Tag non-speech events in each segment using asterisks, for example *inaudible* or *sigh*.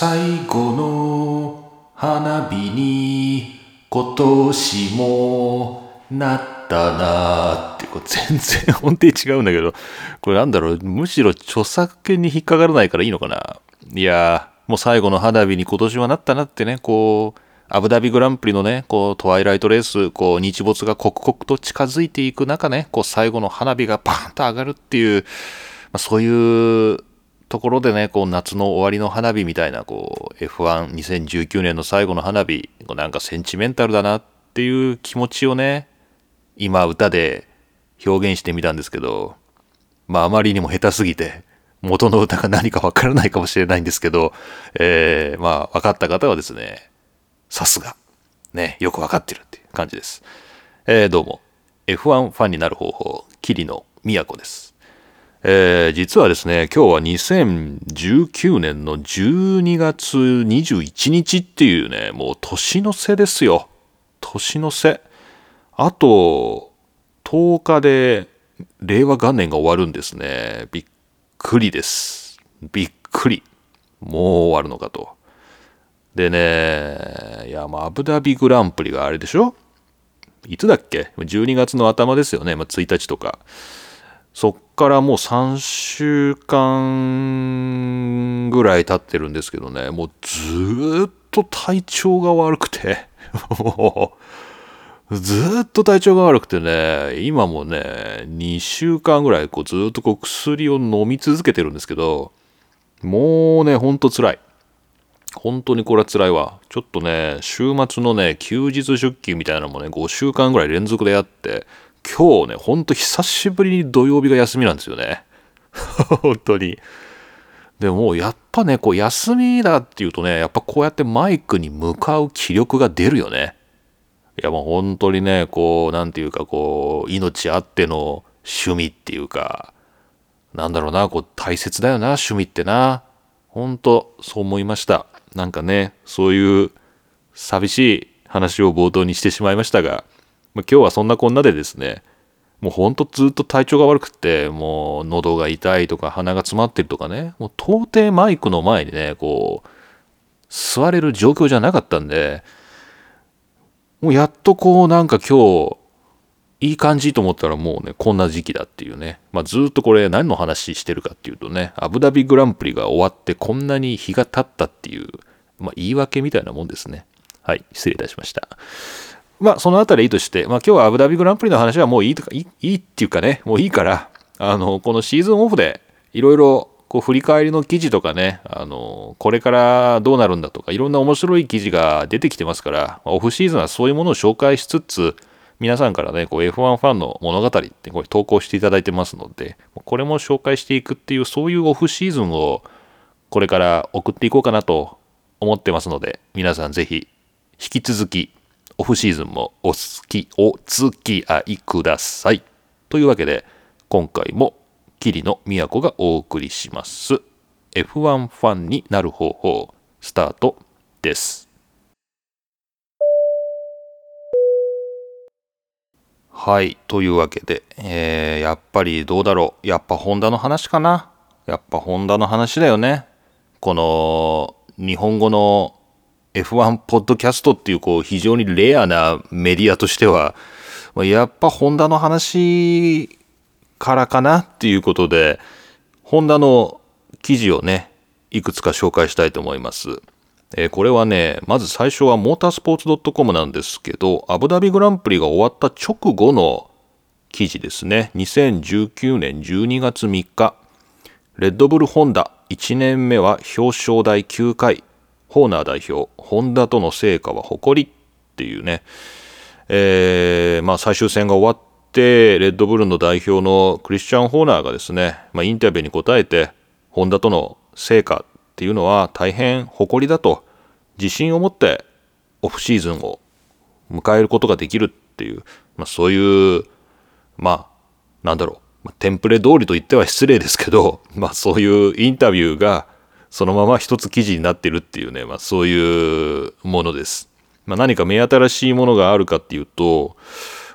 最後の花火に今年もなったなってこれ全然音程違うんだけどこれなんだろうむしろ著作権に引っかからないからいいのかな？いやもう最後の花火に今年はなったなってねこうアブダビグランプリのね、こう、トワイライトレース、こう、日没が刻々と近づいていく中ね、こう、最後の花火がバーンと上がるっていう、まあ、そういうところでね、こう、夏の終わりの花火みたいな、こう、F12019 年の最後の花火、なんかセンチメンタルだなっていう気持ちをね、今歌で表現してみたんですけど、まあ、あまりにも下手すぎて、元の歌が何かわからないかもしれないんですけど、えー、まあ、分かった方はですね、さすが。ね、よくわかってるっていう感じです。えー、どうも。F1 ファンになる方法、桐野都です。えー、実はですね、今日は2019年の12月21日っていうね、もう年の瀬ですよ。年の瀬。あと、10日で令和元年が終わるんですね。びっくりです。びっくり。もう終わるのかと。でね、いや、まあ、アブダビグランプリがあれでしょ？いつだっけ ?12 月の頭ですよね。まあ、1日とか。そっからもう3週間ぐらい経ってるんですけどね、もうずっと体調が悪くて、*laughs* ずっと体調が悪くてね、今もね、2週間ぐらいこうずっとこう薬を飲み続けてるんですけど、もうね、ほんと辛い。本当にこれは辛いわ。ちょっとね、週末のね、休日出勤みたいなのもね、5週間ぐらい連続でやって、今日ね、ほんと久しぶりに土曜日が休みなんですよね。*laughs* 本当に。でもやっぱね、こう休みだっていうとね、やっぱこうやってマイクに向かう気力が出るよね。いやもう本当にね、こう、なんていうかこう、命あっての趣味っていうか、なんだろうな、こう大切だよな、趣味ってな。本当そう思いました。なんかね、そういう寂しい話を冒頭にしてしまいましたが、ま、今日はそんなこんなでですね、もうほんとずっと体調が悪くて、もう喉が痛いとか鼻が詰まってるとかね、もう到底マイクの前にね、こう、座れる状況じゃなかったんで、もうやっとこうなんか今日、いい感じと思ったらもうね、こんな時期だっていうね。まあ、ずっとこれ何の話してるかっていうとね、アブダビグランプリが終わってこんなに日が経ったっていう、まあ、言い訳みたいなもんですね。はい、失礼いたしました。まあ、そのあたりいいとして、まあ、今日はアブダビグランプリの話はもういいとか、いいいいっていうかね、もういいから、あの、このシーズンオフで、いろいろ、こう、振り返りの記事とかね、あの、これからどうなるんだとか、いろんな面白い記事が出てきてますから、オフシーズンはそういうものを紹介しつつ、皆さんからね、こう F1 ファンの物語ってこれ投稿していただいてますので、これも紹介していくっていう、そういうオフシーズンをこれから送っていこうかなと思ってますので、皆さんぜひ引き続きオフシーズンもお好き、お付き合いください。というわけで、今回も桐野都がお送りします。F1 ファンになる方法、スタートです。はい。というわけで、えー、やっぱりどうだろう。やっぱホンダの話かな。やっぱホンダの話だよね。この、日本語の F1 ポッドキャストっていう、こう、非常にレアなメディアとしては、やっぱホンダの話からかなっていうことで、ホンダの記事をね、いくつか紹介したいと思います。えー、これはね、まず最初はモータースポーツ .com なんですけど、アブダビグランプリが終わった直後の記事ですね。2019年12月3日、レッドブルホンダ1年目は表彰台9回、ホーナー代表、ホンダとの成果は誇りっていうね、えー、まあ最終戦が終わって、レッドブルの代表のクリスチャン・ホーナーがですね、まあ、インタビューに答えて、ホンダとの成果っていうのは大変誇りだと自信を持ってオフシーズンを迎えることができるっていう、まあ、そういうまあなんだろう、テンプレ通りと言っては失礼ですけど、まあ、そういうインタビューがそのまま一つ記事になってるっていうね、まあ、そういうものです。まあ、何か目新しいものがあるかっていうと、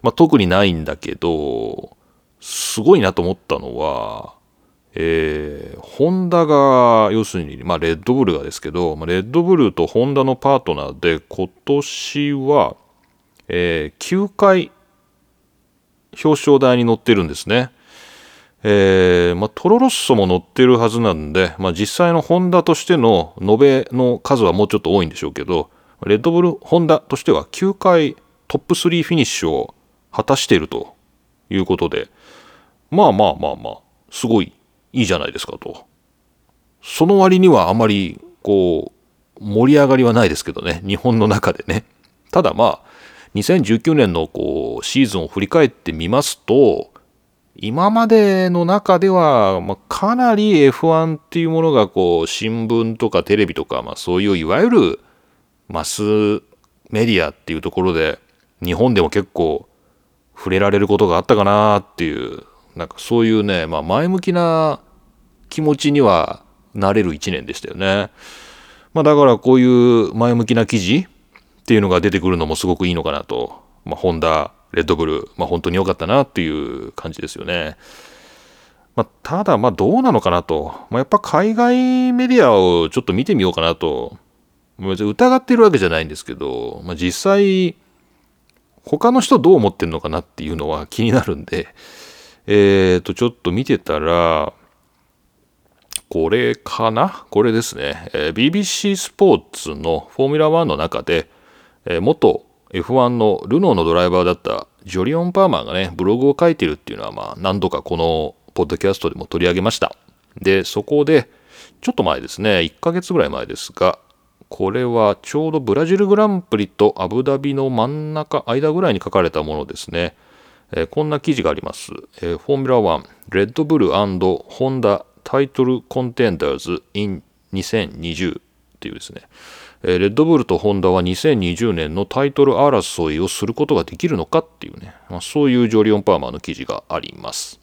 まあ、特にないんだけどすごいなと思ったのはえー、ホンダが、要するに、まあ、レッドブルがですけど、まあレッドブルとホンダのパートナーで、今年は、えー、9回表彰台に乗ってるんですね。えー、まあ、トロロッソも乗ってるはずなんで、まあ、実際のホンダとしての延べの数はもうちょっと多いんでしょうけど、レッドブルホンダとしては9回トップ3フィニッシュを果たしているということで、まあまあまあまあ、すごいいいじゃないですかと。その割にはあまり、こう、盛り上がりはないですけどね、日本の中でね。ただまあ、2019年のこうシーズンを振り返ってみますと、今までの中では、まあ、かなり F1 っていうものがこう新聞とかテレビとか、まあ、そういういわゆるマスメディアっていうところで日本でも結構触れられることがあったかなっていうなんかそういうね、まあ、前向きな気持ちにはなれる一年でしたよね。まあ、だからこういう前向きな記事っていうのが出てくるのもすごくいいのかなと。まあ、ホンダ、レッドブル、まあ、本当に良かったなっていう感じですよね。まあ、ただ、まあ、どうなのかなと。まあ、やっぱ海外メディアをちょっと見てみようかなと。疑ってるわけじゃないんですけど、まあ、実際、他の人どう思ってんのかなっていうのは気になるんで、えっ、ー、と、ちょっと見てたら、これかな？これですね、えー、BBC スポーツのフォーミュラ1の中で、えー、元 F1 のルノーのドライバーだったジョリオン・パーマーがね、ブログを書いてるっていうのは、まあ、何度かこのポッドキャストでも取り上げました。で、そこで、ちょっと前ですね、1ヶ月ぐらい前ですが、これはちょうどブラジルグランプリとアブダビの真ん中、間ぐらいに書かれたものですね。えー、こんな記事があります。えー、フォーミュラ1、レッドブルホンダタイトルコンテンダーズ in 2020っていうですね、えー、レッドブルとホンダは2020年のタイトル争いをすることができるのかっていうね、まあ、そういうジョリオン・パーマーの記事があります。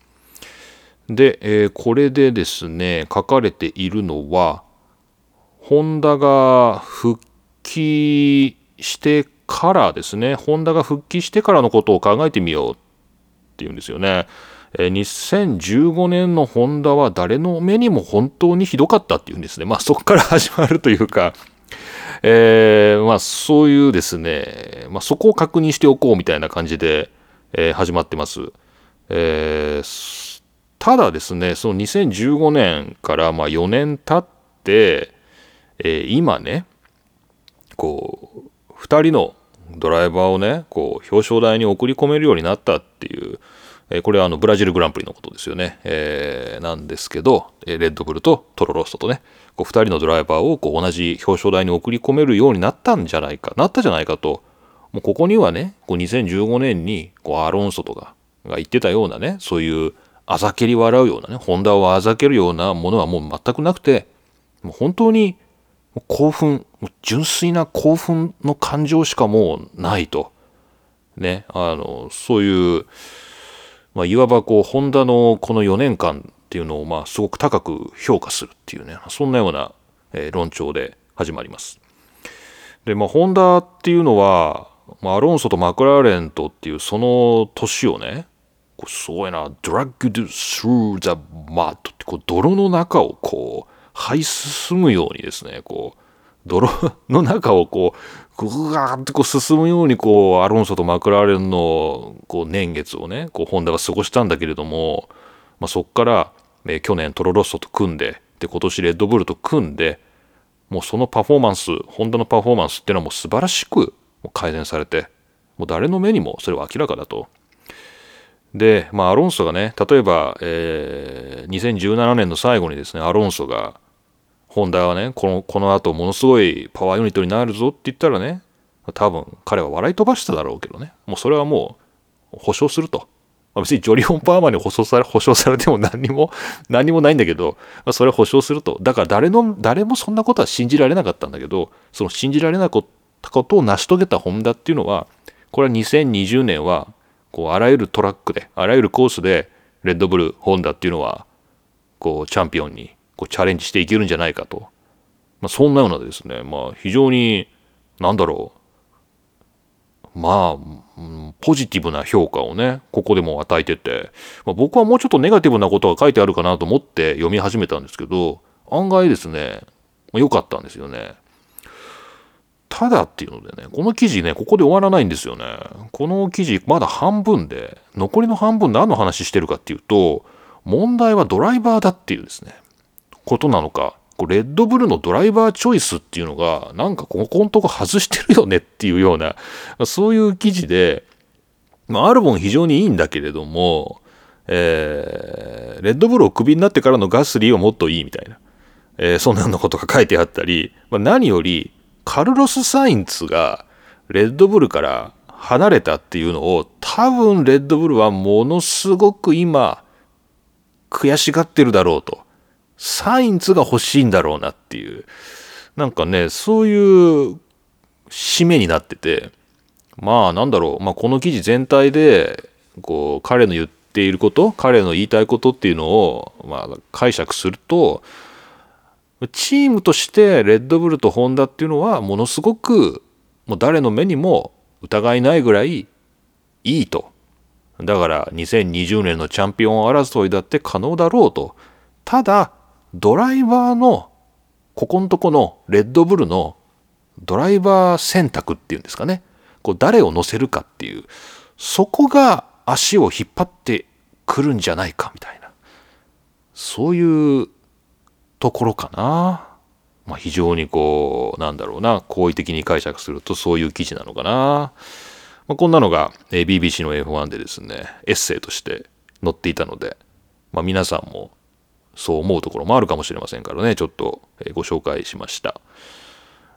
で、えー、これでですね、書かれているのは、ホンダが復帰してからですね、ホンダが復帰してからのことを考えてみようっていうんですよね。え2015年のホンダは誰の目にも本当にひどかったっていうんですね。まあそこから始まるというか、えー、まあそういうですね、まあそこを確認しておこうみたいな感じで、えー、始まってます。えー、ただですね、その2015年からまあ4年経って、え今ね、こう、2人のドライバーをね、こう表彰台に送り込めるようになったっていう、えこれはあのブラジルグランプリのことですよね。えー、なんですけど、レッドブルとトロロストとね、こう2人のドライバーをこう同じ表彰台に送り込めるようになったんじゃないか、なったじゃないかと、もうここにはね、こう2015年にこうアロンソとかが言ってたようなね、そういうあざけり笑うようなね、ホンダをあざけるようなものはもう全くなくて、もう本当に興奮、純粋な興奮の感情しかもうないと。ね、あの、そういう、まあ、いわばこう、ホンダのこの4年間っていうのを、まあ、すごく高く評価するっていうね、そんなような、えー、論調で始まります。で、まあ、ホンダっていうのは、まあ、アロンソとマクラーレンとっていうその年をね、こうすごいな、ドラッグ through the mud ってこう泥の中をこう、這い進むようにですね、こう、泥の中をこう、ぐわーってこう進むようにこう、アロンソとマクラーレンのこう年月をね、こう、ホンダは過ごしたんだけれども、まあ、そっから、えー、去年トロロッソと組んで、で、今年レッドブルと組んで、もうそのパフォーマンス、ホンダのパフォーマンスっていうのはもう素晴らしく改善されて、もう誰の目にもそれは明らかだと。で、まあ、アロンソがね、例えば、えー、2017年の最後にですね、アロンソが、ホンダはね、この、この後ものすごいパワーユニットになるぞって言ったらね、多分彼は笑い飛ばしただろうけどね、もうそれはもう保証すると。まあ、別にジョリオン・パーマに保証され、保証されても *laughs* 何にも、何にもないんだけど、まあ、それは保証すると。だから誰の、誰もそんなことは信じられなかったんだけど、その信じられなかったことを成し遂げたホンダっていうのは、これは2020年は、こう、あらゆるトラックで、あらゆるコースで、レッドブル、ホンダっていうのは、こう、チャンピオンにこうチャレンジしていけるんじゃないかと。まあ、そんなようなですね、まあ、非常に、なんだろう、まあ、ポジティブな評価をね、ここでも与えてて、まあ、僕はもうちょっとネガティブなことが書いてあるかなと思って読み始めたんですけど、案外ですね、良かったんですよね。ただっていうのでね、この記事ね、ここで終わらないんですよね。この記事まだ半分で、残りの半分何の話してるかっていうと、問題はドライバーだっていうですね、ことなのか、レッドブルのドライバーチョイスっていうのが、なんかここんとこ外してるよねっていうような、そういう記事で、まあ、アルボン非常にいいんだけれども、えー、レッドブルをクビになってからのガスリーはもっといいみたいな、えー、そんなようなことが書いてあったり、まあ、何より、カルロス・サインツがレッドブルから離れたっていうのを多分レッドブルはものすごく今悔しがってるだろうと。サインツが欲しいんだろうなっていう。なんかね、そういう締めになってて、まあなんだろう、まあこの記事全体で、こう彼の言っていること、彼の言いたいことっていうのを、まあ解釈すると、チームとしてレッドブルとホンダっていうのはものすごくもう誰の目にも疑いないぐらいいいと。だから2020年のチャンピオン争いだって可能だろうと。ただドライバーのここのとこのレッドブルのドライバー選択っていうんですかね。こう誰を乗せるかっていうそこが足を引っ張ってくるんじゃないかみたいなそういうところかな。まあ、非常にこう、なんだろうな、好意的に解釈するとそういう記事なのかな。まあ、こんなのが、BBC の F1 でですね、エッセイとして載っていたので、まあ、皆さんもそう思うところもあるかもしれませんからね、ちょっとご紹介しました。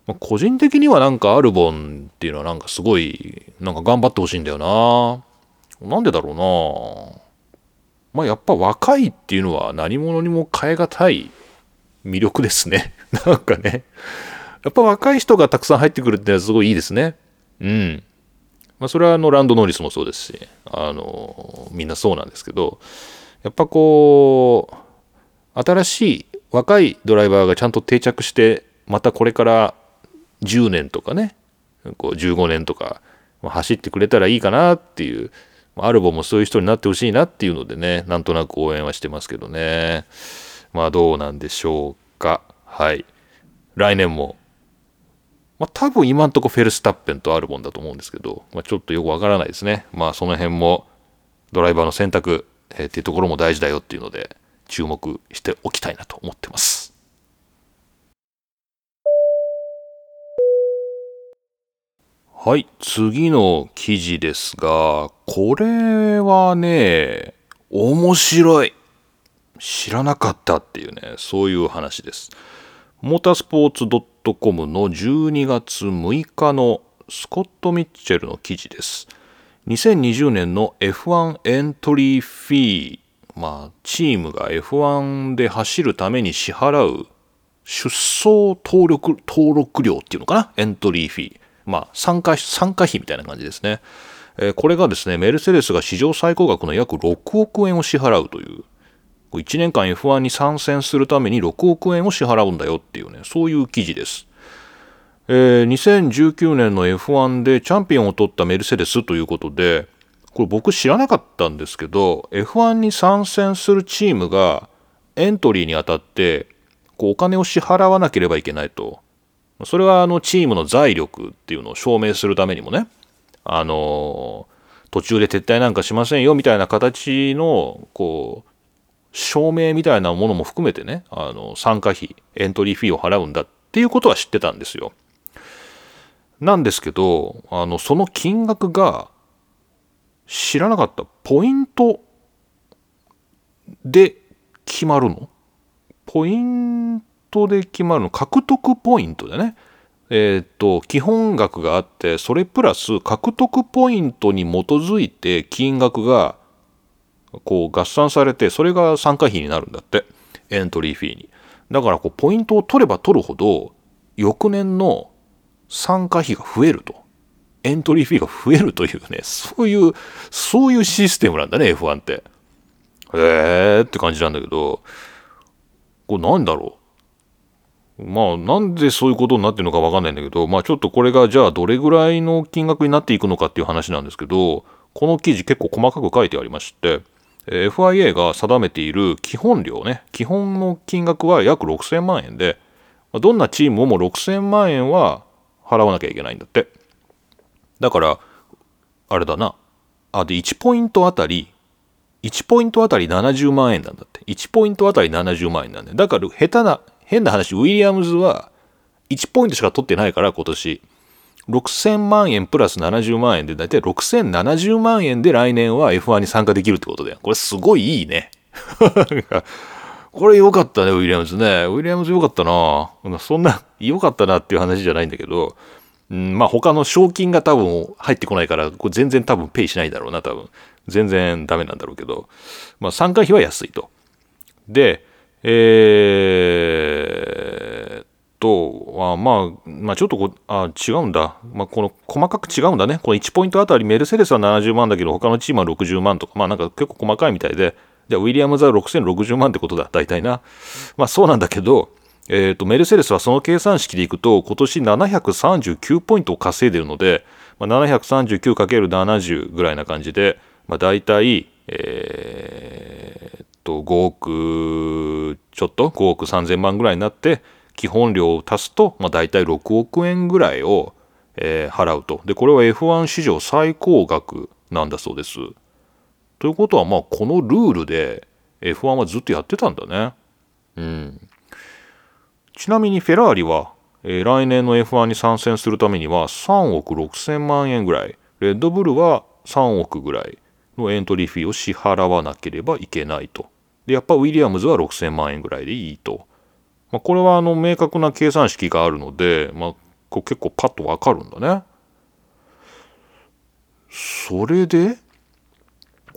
まあ、個人的にはなんかアルボンっていうのはなんかすごい、なんか頑張ってほしいんだよな。なんでだろうな。まあやっぱ若いっていうのは何者にも代え難い魅力ですね。*laughs* なんかね。やっぱ若い人がたくさん入ってくるってのはすごいいいですね。うん。まあ、それはあのランドノーリスもそうですし、あの、みんなそうなんですけど、やっぱこう、新しい若いドライバーがちゃんと定着して、またこれから10年とかね、こう15年とか走ってくれたらいいかなっていう、アルボもそういう人になってほしいなっていうのでね、なんとなく応援はしてますけどね。まあどうなんでしょうか。はい。来年も、まあ多分今んとこフェルスタッペンとアルボンだと思うんですけど、まあちょっとよくわからないですね。まあその辺もドライバーの選択、えー、っていうところも大事だよっていうので注目しておきたいなと思ってます。はい、次の記事ですが、これはね、面白い。知らなかったっていうね、そういう話です。モータースポーツ .com の12月6日のスコット・ミッチェルの記事です。2020年の F1 エントリーフィー、まあ、チームが F1 で走るために支払う出走登録登録料っていうのかな？エントリーフィー。まあ、参加、参加費みたいな感じですね。えー、これがですね、メルセデスが史上最高額の約6億円を支払うという1年間 F1 に参戦するために6億円を支払うんだよっていうね、そういう記事です。えー、2019年の F1 でチャンピオンを取ったメルセデスということで、これ僕知らなかったんですけど、F1 に参戦するチームがエントリーにあたって、こうお金を支払わなければいけないと。それはあのチームの財力っていうのを証明するためにもね、あの、途中で撤退なんかしませんよみたいな形の、こう、証明みたいなものも含めてね、あの、参加費、エントリーフィーを払うんだっていうことは知ってたんですよ。なんですけど、あの、その金額が知らなかったポイントで決まるの？ポイントで決まるの？獲得ポイントでね。えっ、と、基本額があって、それプラス獲得ポイントに基づいて金額がこう合算されて、それが参加費になるんだって。エントリーフィーに。だからこうポイントを取れば取るほど、翌年の参加費が増えると。エントリーフィーが増えるというね、そういう、そういうシステムなんだね、F1 って。へーって感じなんだけど、これなんだろう？まあなんでそういうことになってるのかわかんないんだけどまあちょっとこれがじゃあどれぐらいの金額になっていくのかっていう話なんですけどこの記事結構細かく書いてありまして FIA が定めている基本料ね基本の金額は約6000万円でどんなチームも6000万円は払わなきゃいけないんだってだからあれだな。あで1ポイントあたり1ポイントあたり70万円なんだって。1ポイントあたり70万円なんでだから下手な変な話ウィリアムズは1ポイントしか取ってないから今年。6000万円プラス70万円でだいたい6070万円で来年は F1 に参加できるってことだよ。これすごいいいね。*laughs* これ良かったね、ウィリアムズね。ウィリアムズ良かったな。そんな、良かったなっていう話じゃないんだけど、うん、まあ他の賞金が多分入ってこないから、これ全然多分ペイしないだろうな、多分。全然ダメなんだろうけど、まあ参加費は安いと。で、えー、と、あまあ、まあちょっとこあ違うんだ。まあこの細かく違うんだね。この1ポイントあたりメルセデスは70万だけど他のチームは60万とか、まあなんか結構細かいみたいで、じゃあ、ウィリアムズは6060万ってことだ、大体な。まあ、そうなんだけど、え、ー、と、メルセデスはその計算式でいくと、今年739ポイントを稼いでるので、まあ、739×70 ぐらいな感じで、まあ、大体、えー、と、5億ちょっと、5億3000万ぐらいになって、基本料を足すと、まあ、大体6億円ぐらいを、えー、払うと。で、これは F1 史上最高額なんだそうです。ということはまあこのルールで F1 はずっとやってたんだね。うん。ちなみにフェラーリは、えー、来年の F1 に参戦するためには3億6千万円ぐらい、レッドブルは3億ぐらいのエントリーフィーを支払わなければいけないと。で、やっぱウィリアムズは6千万円ぐらいでいいと。まあ、これはあの明確な計算式があるので、まあ、こ結構パッとわかるんだね。それで、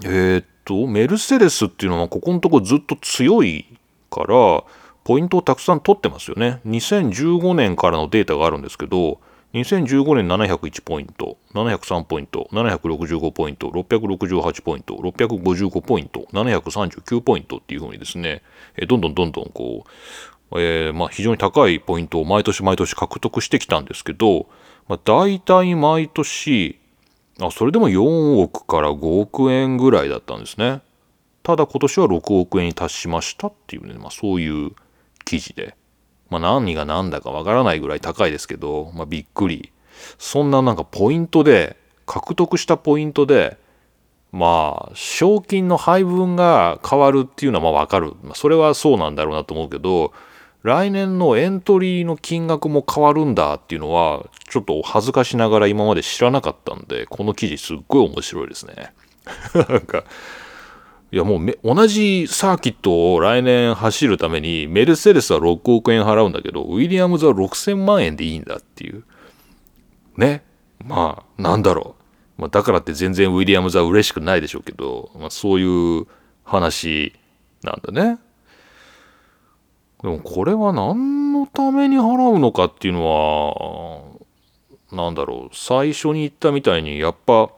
えー、っと、メルセデスっていうのはここのとこずっと強いから、ポイントをたくさん取ってますよね。2015年からのデータがあるんですけど、2015年701ポイント、703ポイント、765ポイント、668ポイント、655ポイント、739ポイントっていうふうにですね、どんどんどんどんこう、えー、まあ非常に高いポイントを毎年毎年獲得してきたんですけど、まあ、大体毎年あそれでも4億から5億円ぐらいだったんですね。ただ今年は6億円に達しましたっていうね、まあ、そういう記事で。まあ何が何だかわからないぐらい高いですけど、まあびっくり。そんななんかポイントで、獲得したポイントで、まあ、賞金の配分が変わるっていうのはまあわかる。まあ、それはそうなんだろうなと思うけど、来年のエントリーの金額も変わるんだっていうのは、ちょっと恥ずかしながら今まで知らなかったんで、この記事すっごい面白いですね。*laughs* なんか、いやもう同じサーキットを来年走るためにメルセデスは6億円払うんだけど、ウィリアムズは6000万円でいいんだっていう。ね。まあ、なんだろう。まあ、だからって全然ウィリアムズは嬉しくないでしょうけど、まあ、そういう話なんだね。でもこれは何のために払うのかっていうのは、なんだろう、最初に言ったみたいに、やっぱ、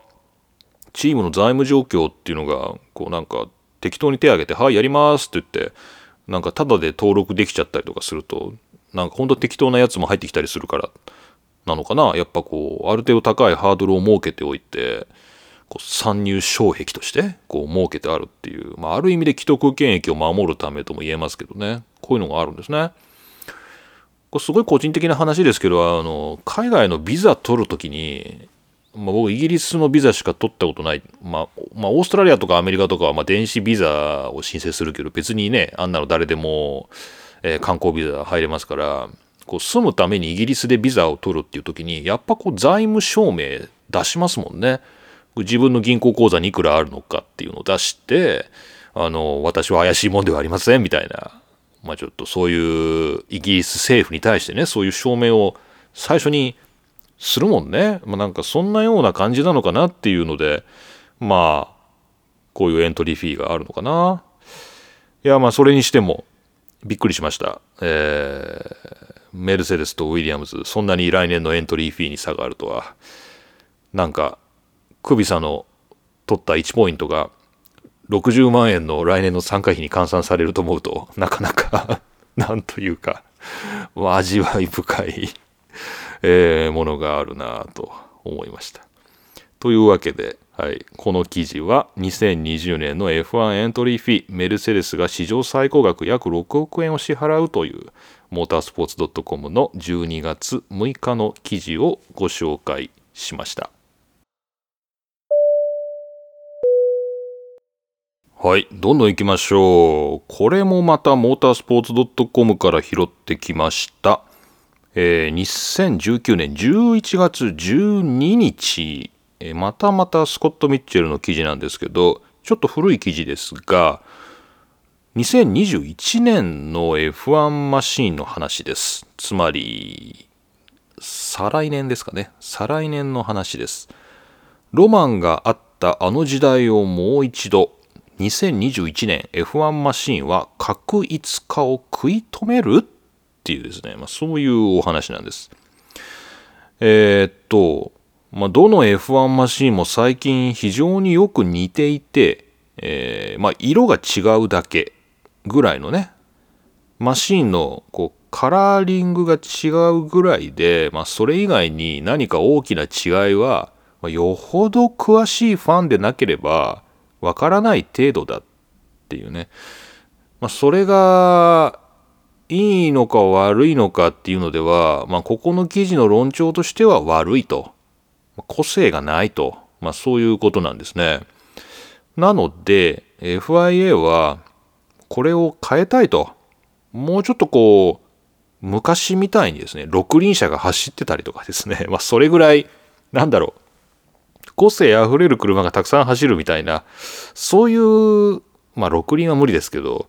チームの財務状況っていうのが、こうなんか、適当に手を挙げて、はい、やりますって言って、なんか、ただで登録できちゃったりとかすると、なんか、ほんと適当なやつも入ってきたりするから、なのかな。やっぱこう、ある程度高いハードルを設けておいて、こう参入障壁としてこう設けてあるっていう、まあ、ある意味で既得権益を守るためとも言えますけどねこういうのがあるんですね。これすごい個人的な話ですけどあの海外のビザ取るときに、まあ、僕イギリスのビザしか取ったことない、まあ、まあ、オーストラリアとかアメリカとかはま電子ビザを申請するけど別にねあんなの誰でも、えー、観光ビザ入れますからこう住むためにイギリスでビザを取るっていう時にやっぱこう財務証明出しますもんね。自分の銀行口座にいくらあるのかっていうのを出して、あの、私は怪しいもんではありませんみたいな、まあちょっとそういうイギリス政府に対してね、そういう証明を最初にするもんね。まあなんかそんなような感じなのかなっていうので、まあ、こういうエントリーフィーがあるのかな。いや、まあそれにしても、びっくりしました。えー、メルセデスとウィリアムズ、そんなに来年のエントリーフィーに差があるとは、なんかクビサの取った1ポイントが60万円の来年の参加費に換算されると思うと *laughs* なかなか *laughs* なんというか味わい深いえー、ものがあるなと思いました。というわけで、はい、この記事は2020年の F1 エントリーフィーメルセデスが史上最高額約6億円を支払うというモータースポーツ .com の12月6日の記事をご紹介しました。はい、どんどん行きましょう。これもまたモータースポーツ .com から拾ってきました。えー、2019年11月12日、えー、またまたスコット・ミッチェルの記事なんですけど、ちょっと古い記事ですが、2021年の F1 マシーンの話です。つまり、再来年ですかね。再来年の話です。ロマンがあったあの時代をもう一度、2021年 F1 マシーンは確一化を食い止めるっていうですね、まあ、そういうお話なんです。えー、っと、まあ、どの F1 マシンも最近非常によく似ていて、えー、まあ、色が違うだけぐらいのね、マシンのこうカラーリングが違うぐらいで、まあ、それ以外に何か大きな違いは、まあ、よほど詳しいファンでなければわからない程度だっていうね。まあ、それが、いいのか悪いのかっていうのでは、まあ、ここの記事の論調としては悪いと。個性がないと。まあ、そういうことなんですね。なので、FIA は、これを変えたいと。もうちょっとこう、昔みたいにですね、六輪車が走ってたりとかですね、*laughs* まあ、それぐらい、なんだろう、個性あふれる車がたくさん走るみたいな、そういう、まあ、6輪は無理ですけど、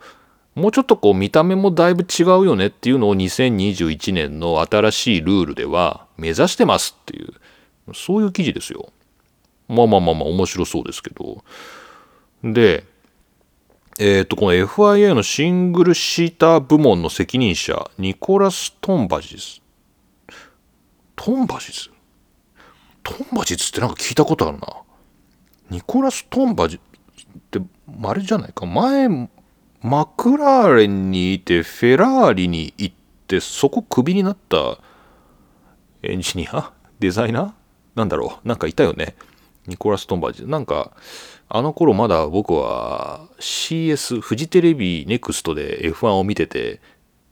もうちょっとこう見た目もだいぶ違うよねっていうのを2021年の新しいルールでは目指してますっていう、そういう記事ですよ。まあまあまあまあ面白そうですけど。で、えっ、ー、と、この FIA のシングルシーター部門の責任者、ニコラス・トンバジス。トンバジス？トンバジってなんか聞いたことあるな。ニコラス・トンバジって、あれじゃないか？前、マクラーレンにいて、フェラーリに行って、そこクビになったエンジニア？デザイナー？なんだろう？なんかいたよね。ニコラス・トンバジ。なんか、あの頃まだ僕は CS、フジテレビネクストで F1 を見てて、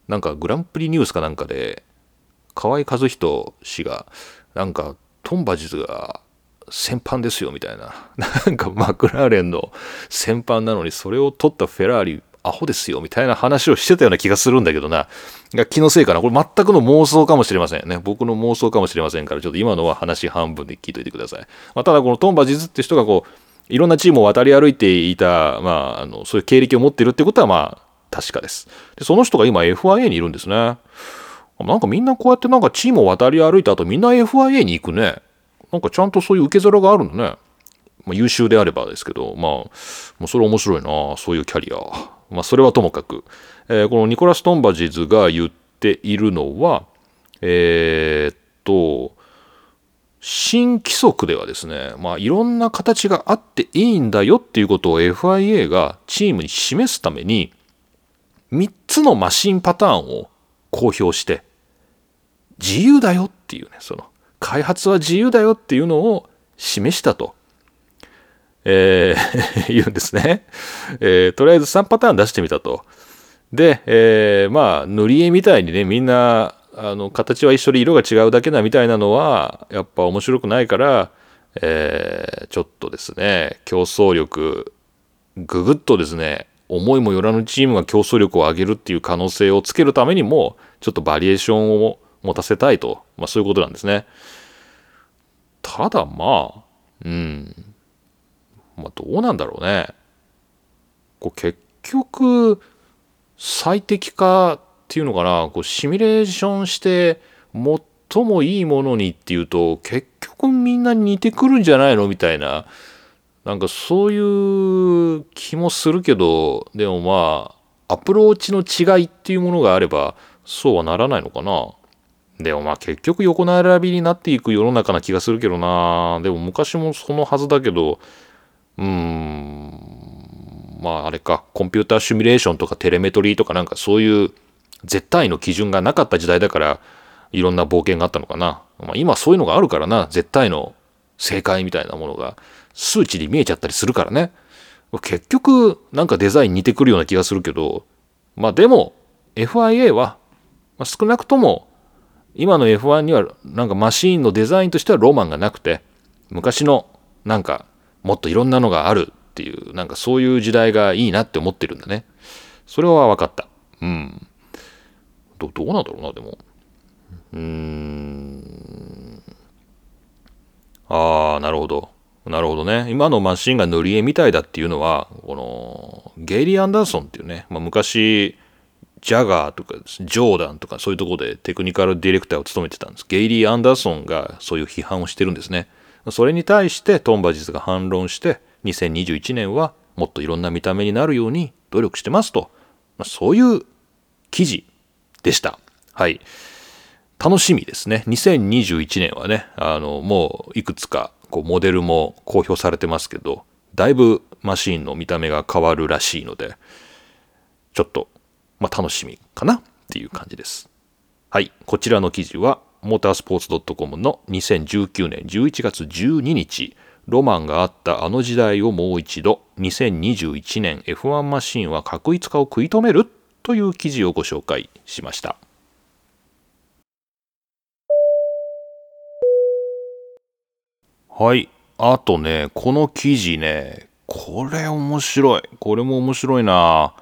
なんかグランプリニュースかなんかで、河合和人氏が、なんかトンバジズが先般ですよみたいな。なんかマクラーレンの先般なのにそれを取ったフェラーリアホですよみたいな話をしてたような気がするんだけどな。が気のせいかな。これ全くの妄想かもしれませんね。僕の妄想かもしれませんから、ちょっと今のは話半分で聞いといてください。まあ、ただこのトンバジズって人がこう、いろんなチームを渡り歩いていた、まあ、あの、そういう経歴を持っているってことはまあ、確かです。で、その人が今 FIA にいるんですね。なんかみんなこうやってなんかチームを渡り歩いた後みんな FIA に行くね。なんかちゃんとそういう受け皿があるのね。まあ、優秀であればですけど、まあ、もうそれ面白いな、そういうキャリア。まあ、それはともかく、えー、このニコラス・トンバジーズが言っているのは、えー、っと、新規則ではですね、まあ、いろんな形があっていいんだよっていうことを FIA がチームに示すために、3つのマシンパターンを公表して、自由だよっていうね、その、開発は自由だよっていうのを示したと、えー、*laughs* 言うんですね、えー、とりあえず3パターン出してみたと。で、えー、まあ、塗り絵みたいにね、みんな、あの、形は一緒で色が違うだけだみたいなのは、やっぱ面白くないから、えー、ちょっとですね、競争力、ぐぐっとですね、思いもよらぬチームが競争力を上げるっていう可能性をつけるためにも、ちょっとバリエーションを持たせたいと、まあそういうことなんですね。ただまあ、うん。まあどうなんだろうね。こう結局、最適化っていうのかな、こうシミュレーションして最もいいものにっていうと、結局みんな似てくるんじゃないの？みたいな。なんかそういう気もするけど、でもまあ、アプローチの違いっていうものがあれば、そうはならないのかな。でもまあ結局横並びになっていく世の中な気がするけどな。でも昔もそのはずだけど、うーん、まああれか、コンピューターシミュレーションとかテレメトリーとかなんかそういう絶対の基準がなかった時代だからいろんな冒険があったのかな。まあ、今そういうのがあるからな、絶対の正解みたいなものが数値で見えちゃったりするからね。結局なんかデザイン似てくるような気がするけど、まあでも FIA は、まあ、少なくとも今の F1 にはなんかマシーンのデザインとしてはロマンがなくて昔のなんかもっといろんなのがあるっていうなんかそういう時代がいいなって思ってるんだね。それは分かった。うん。どどうなんだろうなでも。うーん。ああ、なるほど。なるほどね。今のマシンが塗り絵みたいだっていうのは、この、ゲイリー・アンダーソンっていうね、まあ、昔、ジャガーとか、ジョーダンとかそういうとこでテクニカルディレクターを務めてたんです。ゲイリー・アンダーソンがそういう批判をしてるんですね。それに対してトンバジスが反論して、2021年はもっといろんな見た目になるように努力してますと。まあ、そういう記事でした。はい。楽しみですね。2021年はね、あの、もういくつかこうモデルも公表されてますけど、だいぶマシーンの見た目が変わるらしいので、ちょっと、まあ、楽しみかなっていう感じです。はい、こちらの記事は、モータースポーツ .com の2019年11月12日、ロマンがあったあの時代をもう一度、2021年 F1 マシンは確一化を食い止めるという記事をご紹介しました。はい。あとね、この記事ね、これ面白い。これも面白いな。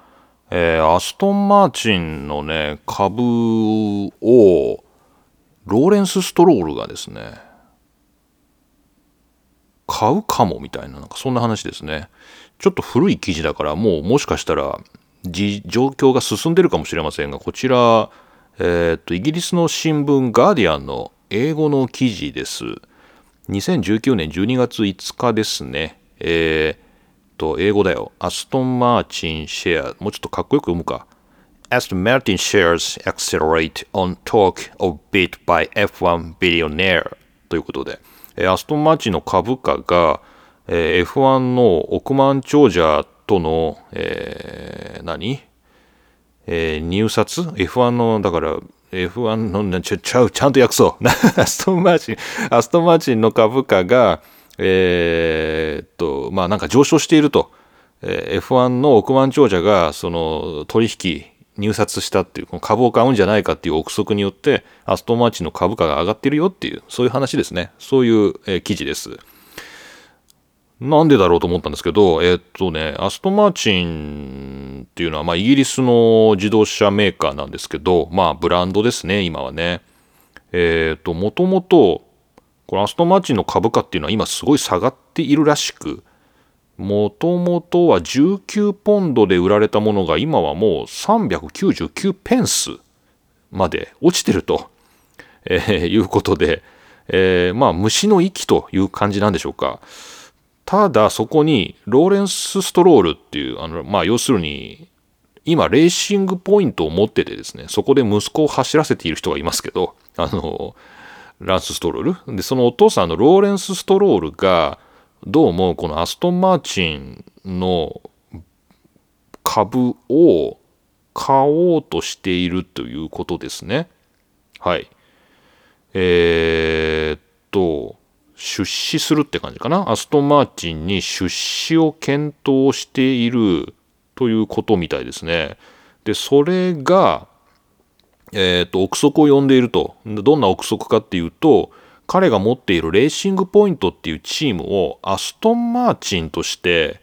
えー、アストン・マーチンのね、株を、ローレンス・ストロールがですね、買うかもみたいな、なんかそんな話ですね。ちょっと古い記事だから、もうもしかしたら、状況が進んでるかもしれませんが、こちら、えー、っと、イギリスの新聞ガーディアンの英語の記事です。2019年12月5日ですね。えー、と、英語だよ。アストン・マーチン・シェア。もうちょっとかっこよく読むか。Aston Martin shares accelerate on talk of bid by F1 billionaire ということで、アストン・マーチンの株価が、えー、F1 の億万長者との、えー、何、えー、入札 ?F1 の、だから、F1 のちゃちゃうちゃんと訳そう。アストンマーチンアストンマーチンの株価がえー、っとまあなんか上昇していると、えー、F1 の億万長者がその取引入札したっていうこの株を買うんじゃないかっていう憶測によってアストンマーチンの株価が上がってるよっていうそういう話ですねそういう、えー、記事ですなんでだろうと思ったんですけど、えっとね、アストンマーチンっていうのは、まあ、イギリスの自動車メーカーなんですけど、まあ、ブランドですね、今はね。えっと、もともと、このアストンマーチンの株価っていうのは今すごい下がっているらしく、もともとは19ポンドで売られたものが今はもう399ペンスまで落ちてると、えー、いうことで、えー、まあ虫の息という感じなんでしょうか。ただそこにローレンス・ストロールっていうあの、まあ、要するに今レーシングポイントを持っててですねそこで息子を走らせている人がいますけどあのランス・ストロールでそのお父さんのローレンス・ストロールがどうもこのアストン・マーチンの株を買おうとしているということですねはいえー、っと出資するって感じかな？アストン・マーチンに出資を検討しているということみたいですね。で、それが、えっ、と、憶測を呼んでいると。どんな憶測かっていうと、彼が持っているレーシングポイントっていうチームをアストン・マーチンとして、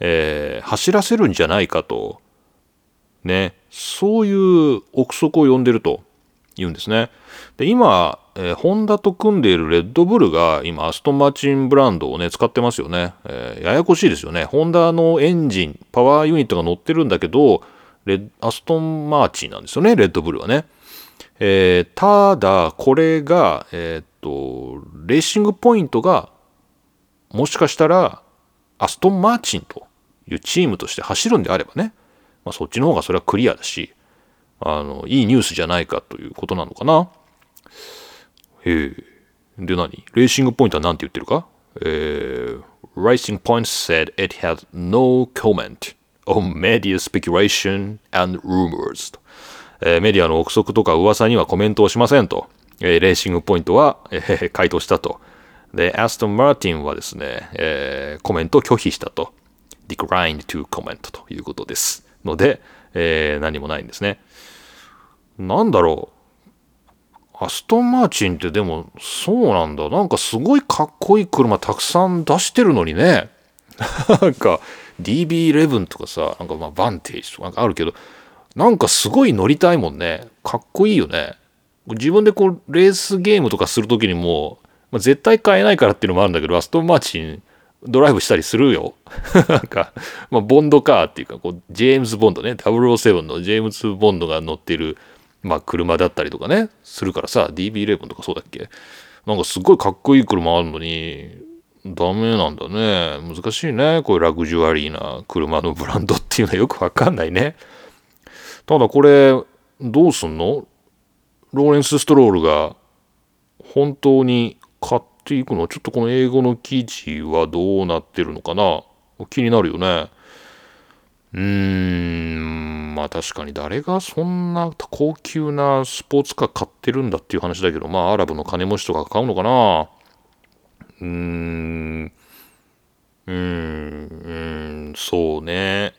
えー、走らせるんじゃないかと。ね。そういう憶測を呼んでると言うんですね。で、今、えー、ホンダと組んでいるレッドブルが今、アストンマーチンブランドをね、使ってますよね。えー、ややこしいですよね。ホンダのエンジン、パワーユニットが乗ってるんだけど、レアストンマーチンなんですよね、レッドブルはね。えー、ただ、これが、えっと、レーシングポイントが、もしかしたら、アストンマーチンというチームとして走るんであればね、まあ、そっちの方がそれはクリアだし、あの、いいニュースじゃないかということなのかな。えー、で何？レーシングポイントは何て言ってるか？えー、Racing Point said it had no comment on media speculation and rumors. えー、メディアの憶測とか噂にはコメントをしませんと、えー、レーシングポイントは、えー、回答したと。で、アストン・マーティンはですね、えー、コメントを拒否したと。declined to comment ということです。ので、えー、何もないんですね。なんだろう。アストン・マーチンってでもそうなんだ。なんかすごいかっこいい車たくさん出してるのにね。*laughs* なんか DB11 とかさ、なんかまあバンテージとなんかあるけど、なんかすごい乗りたいもんね。かっこいいよね。自分でこうレースゲームとかするときにも、まあ、絶対買えないからっていうのもあるんだけど、アストン・マーチンドライブしたりするよ。*laughs* なんか、まあ、ボンドカーっていうか、こう、ジェームズ・ボンドね、007のジェームズ・ボンドが乗ってる、まあ、車だったりとかね、するからさ、DB11 とかそうだっけなんかすごいかっこいい車あるのに、ダメなんだね。難しいね。こういうラグジュアリーな車のブランドっていうのはよくわかんないね。ただこれ、どうすんの？ローレンス・ストロールが本当に買っていくの？ちょっとこの英語の記事はどうなってるのかな？気になるよね。うーん、まあ確かに誰がそんな高級なスポーツカー買ってるんだっていう話だけど、まあアラブの金持ちとか買うのかな？うーん、うーん、そうね。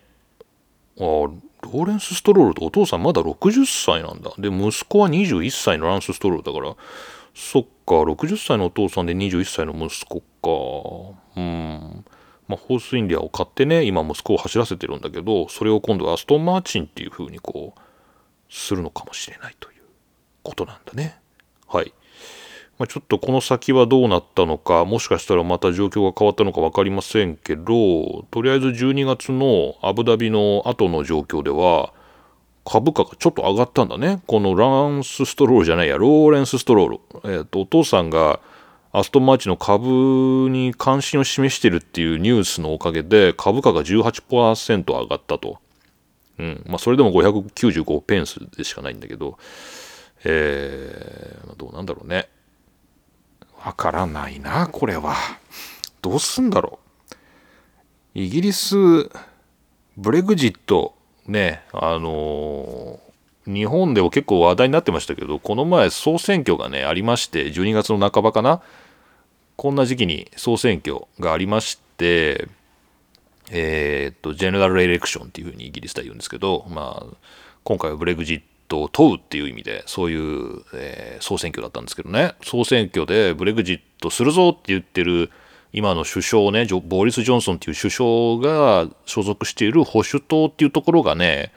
あ、ローレンス・ストロールとお父さんまだ60歳なんだ。で、息子は21歳のランス・ストロールだから、そっか、60歳のお父さんで21歳の息子か。うん。まあ、ホースインディアを買ってね、今息子を走らせてるんだけど、それを今度はアストン・マーチンっていう風にこう、するのかもしれないということなんだね。はい。まあ、ちょっとこの先はどうなったのか、もしかしたらまた状況が変わったのか分かりませんけど、とりあえず12月のアブダビの後の状況では、株価がちょっと上がったんだね。このランス・ストロールじゃないや、ローレンス・ストロール。えっ、ー、と、お父さんがアストンマーチの株に関心を示してるっていうニュースのおかげで、株価が18%上がったと。うん。まあ、それでも595ペンスでしかないんだけど、えー、どうなんだろうね。わからないな、これは。どうすんだろう。イギリス、ブレグジット、ね、あのー、日本でも結構話題になってましたけど、この前総選挙がね、ありまして、12月の半ばかな。こんな時期に総選挙がありまして、えー、っと、ジェネラルエレクションっていうふうにイギリスでは言うんですけど、まあ、今回はブレグジットを問うっていう意味で、そういう、えー、総選挙だったんですけどね、総選挙でブレグジットするぞって言ってる今の首相ね、ボーリス・ジョンソンっていう首相が所属している保守党っていうところがね、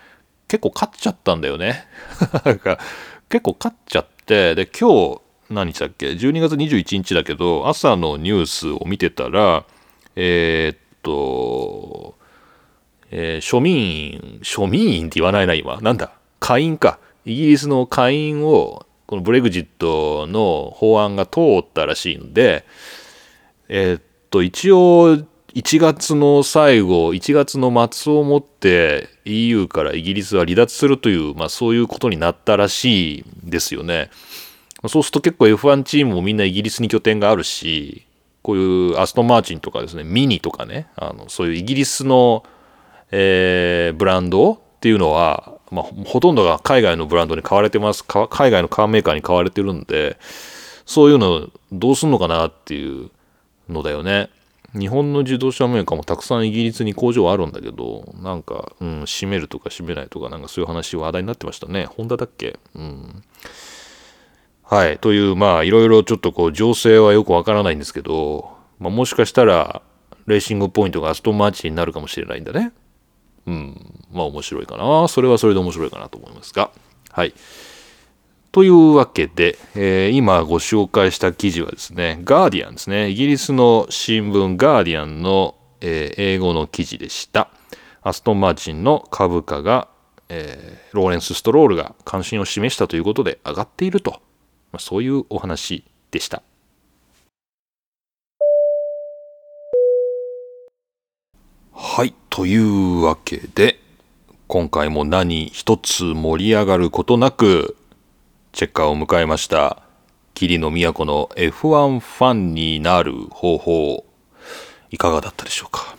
結構勝っちゃったんだよね。*laughs* 結構勝っちゃって、で、今日、何日だっけ ?12 月21日だけど、朝のニュースを見てたら、えー、っと、えー、庶民、庶民員って言わないな、今。なんだ？下院か。イギリスの下院を、このブレグジットの法案が通ったらしいので、えー、っと、一応、1月の最後、1月の末をもって EU からイギリスは離脱するという、まあそういうことになったらしいんですよね。そうすると結構 F1 チームもみんなイギリスに拠点があるし、こういうアストンマーチンとかですね、ミニとかね、あのそういうイギリスの、えー、ブランドっていうのは、まあ、ほとんどが海外のブランドに買われてます。海外のカーメーカーに買われてるんで、そういうのどうすんのかなっていうのだよね。日本の自動車メーカーもたくさんイギリスに工場あるんだけど、なんか、うん、閉めるとか閉めないとか、なんかそういう話話題になってましたね。ホンダだっけ？うん。はい。という、まあ、いろいろちょっとこう、情勢はよくわからないんですけど、まあ、もしかしたら、レーシングポイントがアストンマーチになるかもしれないんだね。うん。まあ、面白いかな。それはそれで面白いかなと思いますが。はい。というわけで、えー、今ご紹介した記事はですね、ガーディアンですね。イギリスの新聞ガーディアンの、えー、英語の記事でした。アストンマーチンの株価が、えー、ローレンス・ストロールが関心を示したということで上がっていると、まあ、そういうお話でした。はい。というわけで、今回も何一つ盛り上がることなく、チェッカーを迎えました。桐野都の F1 ファンになる方法、いかがだったでしょうか？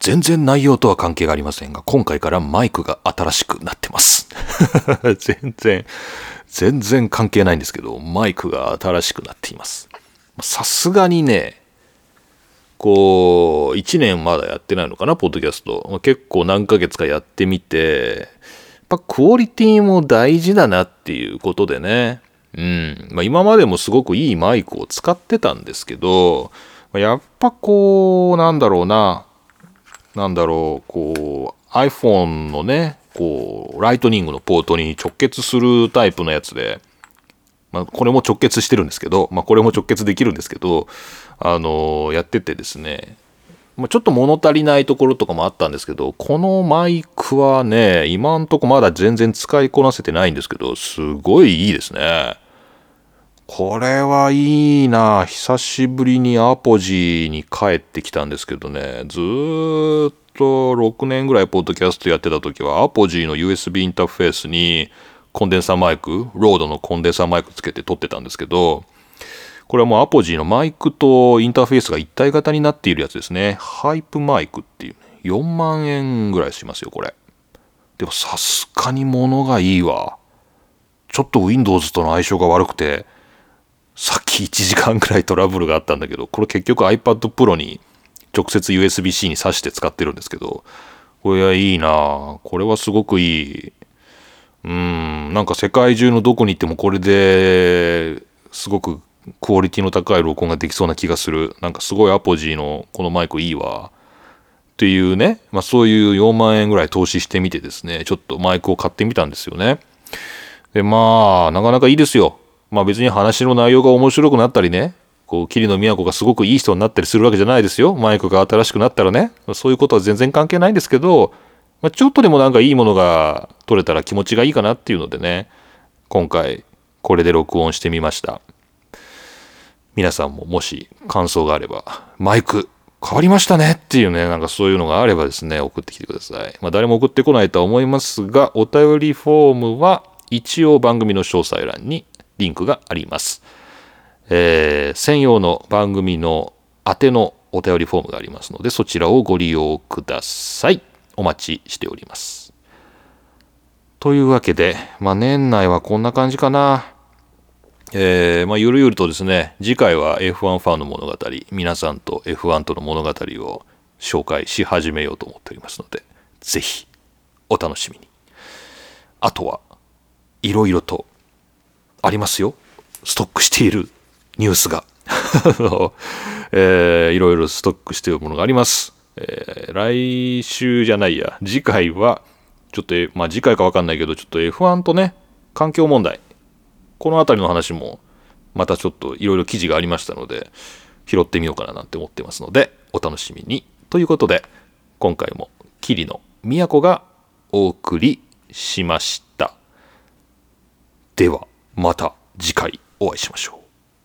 全然内容とは関係がありませんが、今回からマイクが新しくなってます。*laughs* 全然、全然関係ないんですけど、マイクが新しくなっています。さすがにね、こう、1年まだやってないのかな、ポッドキャスト。結構何ヶ月かやってみて、やっぱクオリティも大事だなっていうことでね。うん。まあ、今までもすごくいいマイクを使ってたんですけど、やっぱこう、なんだろうな、なんだろう、こう、iPhone のね、こう、ライトニングのポートに直結するタイプのやつで、まあ、これも直結してるんですけど、まあ、これも直結できるんですけど、あの、やっててですね、まあ、ちょっと物足りないところとかもあったんですけど、このマイクはね、今んとこまだ全然使いこなせてないんですけど、すごいいいですね。これはいいな久しぶりにアポジーに帰ってきたんですけどね、ずっと6年ぐらいポッドキャストやってた時は、アポジーの USB インターフェースにコンデンサーマイク、ロードのコンデンサーマイクつけて撮ってたんですけど、これはもうアポジーのマイクとインターフェースが一体型になっているやつですね。ハイプマイクっていう、4万円ぐらいしますよ、これ。でもさすがに物がいいわ。ちょっと Windows との相性が悪くて、さっき1時間ぐらいトラブルがあったんだけど、これ結局 iPad Pro に直接 USB-C に挿して使ってるんですけど、これはいいなこれはすごくいい。うん、なんか世界中のどこに行ってもこれですごくクオリティの高い録音ができそうな気がする。なんかすごいアポジーのこのマイクいいわ。っていうね、まあそういう4万円ぐらい投資してみてですね、ちょっとマイクを買ってみたんですよね。で、まあ、なかなかいいですよ。まあ別に話の内容が面白くなったりね、こう、桐野都がすごくいい人になったりするわけじゃないですよ。マイクが新しくなったらね。そういうことは全然関係ないんですけど、まあ、ちょっとでもなんかいいものが取れたら気持ちがいいかなっていうのでね、今回これで録音してみました。皆さんももし感想があれば、マイク変わりましたねっていうね、なんかそういうのがあればですね、送ってきてください。まあ誰も送ってこないとは思いますが、お便りフォームは一応番組の詳細欄にリンクがあります。えー、専用の番組の宛てのお便りフォームがありますので、そちらをご利用ください。お待ちしております。というわけで、まあ年内はこんな感じかな。えー、まあゆるゆるとですね、次回は F1 ファンの物語、皆さんと F1 との物語を紹介し始めようと思っておりますので、ぜひお楽しみに。あとは、いろいろとありますよ。ストックしているニュースが。*laughs* えー、いろいろストックしているものがあります。えー、来週じゃないや、次回は、ちょっと、まあ次回かわかんないけど、ちょっと F1 とね、環境問題。この辺りの話も、またちょっといろいろ記事がありましたので、拾ってみようかななんて思ってますので、お楽しみに。ということで、今回も桐野都がお送りしました。では。また次回お会いしましょう。